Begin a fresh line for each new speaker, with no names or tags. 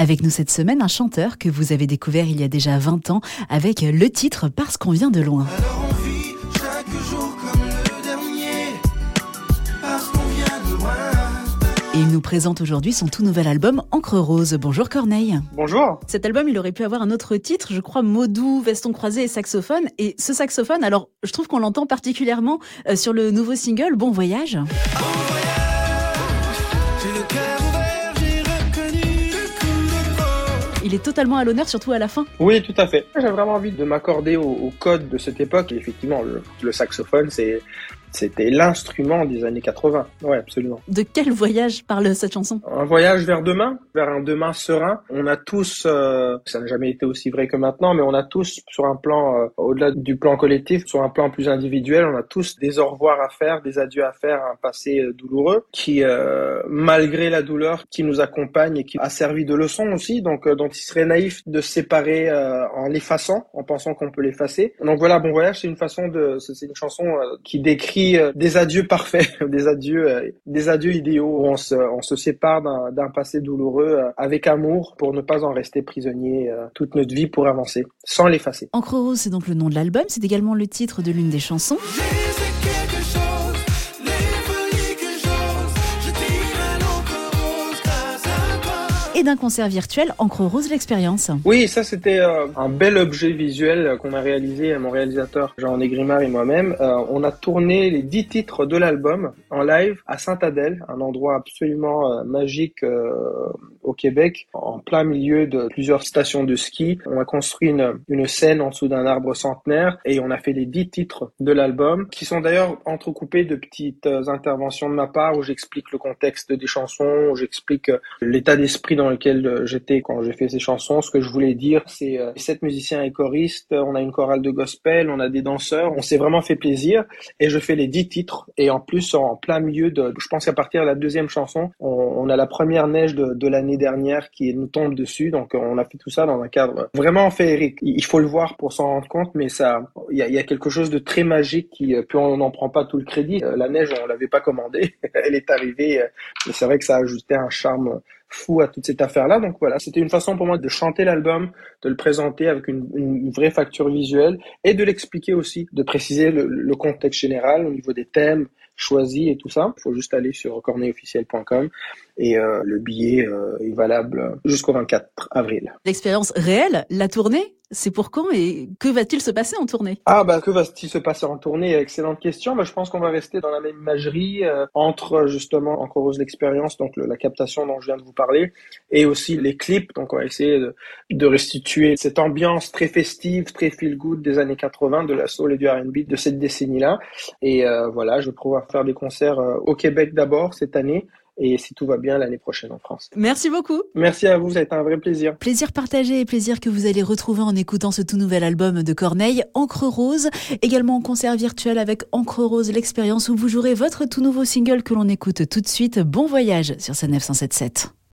Avec nous cette semaine, un chanteur que vous avez découvert il y a déjà 20 ans avec le titre Parce qu'on vient de loin. Et il nous présente aujourd'hui son tout nouvel album Encre Rose. Bonjour Corneille.
Bonjour.
Cet album, il aurait pu avoir un autre titre, je crois Modou, veston croisé et saxophone. Et ce saxophone, alors je trouve qu'on l'entend particulièrement euh, sur le nouveau single Bon Voyage. Il est totalement à l'honneur, surtout à la fin.
Oui, tout à fait. J'ai vraiment envie de m'accorder au, code de cette époque. Et effectivement, le saxophone, c'est c'était l'instrument des années 80. Ouais, absolument.
De quel voyage parle cette chanson?
Un voyage vers demain, vers un demain serein. On a tous, euh, ça n'a jamais été aussi vrai que maintenant, mais on a tous, sur un plan, euh, au-delà du plan collectif, sur un plan plus individuel, on a tous des au revoir à faire, des adieux à faire à un passé euh, douloureux qui, malgré la douleur qui nous accompagne et qui a servi de leçon aussi, donc dont il serait naïf de se séparer en l'effaçant, en pensant qu'on peut l'effacer. Donc voilà, Bon Voyage, c'est une façon de, c'est une chanson qui décrit euh, des adieux parfaits, des adieux, euh, des adieux idéaux. On se, on se sépare d'un passé douloureux euh, avec amour pour ne pas en rester prisonnier toute notre vie pour avancer, sans l'effacer.
Encre Rose, c'est donc le nom de l'album. C'est également le titre de l'une des chansons. Et d'un concert virtuel Encre Rose l'expérience.
Oui, ça c'était euh, un bel objet visuel qu'on a réalisé, mon réalisateur Jean Grimard et moi-même. Euh, on a tourné les dix titres de l'album en live à Saint-Adèle, un endroit absolument euh, magique au Québec, plein milieu de plusieurs stations de ski. On a construit une, une scène en dessous d'un arbre centenaire et on a fait les dix titres de l'album, qui sont d'ailleurs entrecoupés de petites interventions de ma part où j'explique le contexte des chansons, où j'explique l'état d'esprit dans lequel euh, j'étais quand j'ai fait ces chansons. Ce que je voulais dire, c'est euh, sept musiciens et choristes, on a une chorale de gospel, on a des danseurs, on s'est vraiment fait plaisir et je fais les dix titres et en plus en plein milieu de, je pense qu'à partir de la deuxième chanson, on, a la première neige de, de l'année dernière qui nous tombe dessus, donc on a fait tout ça dans un cadre vraiment féerique. Il faut le voir pour s'en rendre compte, mais ça, il y a, quelque chose de très magique qui, euh, puis on n'en prend pas tout le crédit. La neige, on l'avait pas commandée, elle est arrivée, mais c'est vrai que ça a ajouté un charme fou à toute cette affaire-là. Donc voilà, c'était une façon pour moi de chanter l'album, de le présenter avec une, une, vraie facture visuelle et de l'expliquer aussi, de préciser le, le, contexte général au niveau des thèmes choisis et tout ça. Il faut juste aller sur corneofficiel.com et euh, le billet euh, est valable jusqu'au 24 avril.
L'expérience réelle, la tournée? C'est pour quand et que va-t-il se passer en tournée?
Ah bah que va-t-il se passer en tournée? Excellente question. Bah, je pense qu'on va rester dans la même imagerie euh, entre justement encore aux l'expérience, donc la captation dont je viens de vous parler, et aussi les clips. Donc on va essayer de, de restituer cette ambiance très festive, très feel good des années 80, de la soul et du R&B de cette décennie-là. Et euh, voilà, je vais pouvoir faire des concerts euh, au Québec d'abord cette année et si tout va bien l'année prochaine en France.
Merci beaucoup.
Merci à vous, ça a été un vrai plaisir.
Plaisir partagé et plaisir que vous allez retrouver en écoutant ce tout nouvel album de Corneille, Encre Rose, également en concert virtuel avec Encre Rose, l'expérience où vous jouerez votre tout nouveau single que l'on écoute tout de suite. Bon voyage sur sa 977.